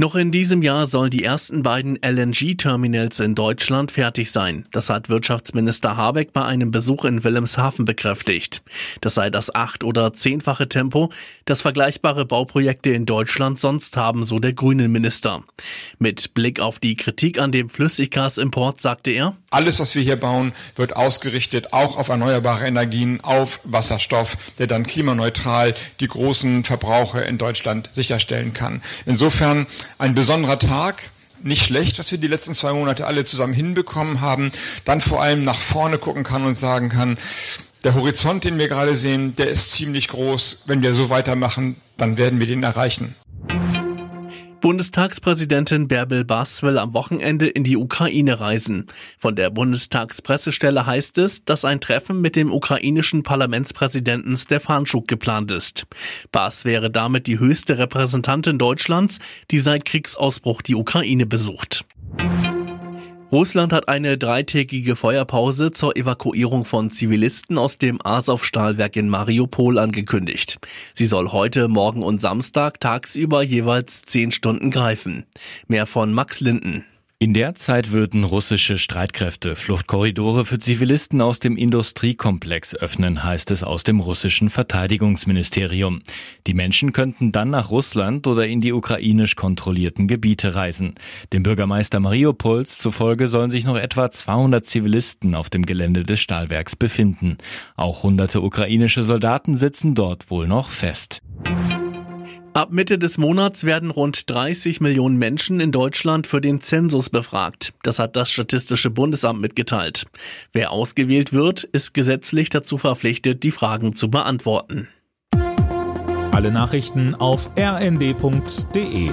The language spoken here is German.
Noch in diesem Jahr sollen die ersten beiden LNG-Terminals in Deutschland fertig sein. Das hat Wirtschaftsminister Habeck bei einem Besuch in Wilhelmshaven bekräftigt. Das sei das acht- oder zehnfache Tempo, das vergleichbare Bauprojekte in Deutschland sonst haben, so der grünen Minister. Mit Blick auf die Kritik an dem Flüssiggasimport sagte er, alles, was wir hier bauen, wird ausgerichtet auch auf erneuerbare Energien, auf Wasserstoff, der dann klimaneutral die großen Verbraucher in Deutschland sicherstellen kann. Insofern ein besonderer Tag. Nicht schlecht, dass wir die letzten zwei Monate alle zusammen hinbekommen haben. Dann vor allem nach vorne gucken kann und sagen kann, der Horizont, den wir gerade sehen, der ist ziemlich groß. Wenn wir so weitermachen, dann werden wir den erreichen. Bundestagspräsidentin Bärbel Bass will am Wochenende in die Ukraine reisen. Von der Bundestagspressestelle heißt es, dass ein Treffen mit dem ukrainischen Parlamentspräsidenten Stefanschuk geplant ist. Bass wäre damit die höchste Repräsentantin Deutschlands, die seit Kriegsausbruch die Ukraine besucht. Russland hat eine dreitägige Feuerpause zur Evakuierung von Zivilisten aus dem Azov-Stahlwerk in Mariupol angekündigt. Sie soll heute, morgen und Samstag tagsüber jeweils zehn Stunden greifen. Mehr von Max Linden. In der Zeit würden russische Streitkräfte Fluchtkorridore für Zivilisten aus dem Industriekomplex öffnen, heißt es aus dem russischen Verteidigungsministerium. Die Menschen könnten dann nach Russland oder in die ukrainisch kontrollierten Gebiete reisen. Dem Bürgermeister Mariupols zufolge sollen sich noch etwa 200 Zivilisten auf dem Gelände des Stahlwerks befinden. Auch hunderte ukrainische Soldaten sitzen dort wohl noch fest. Ab Mitte des Monats werden rund 30 Millionen Menschen in Deutschland für den Zensus befragt. Das hat das Statistische Bundesamt mitgeteilt. Wer ausgewählt wird, ist gesetzlich dazu verpflichtet, die Fragen zu beantworten. Alle Nachrichten auf rnd.de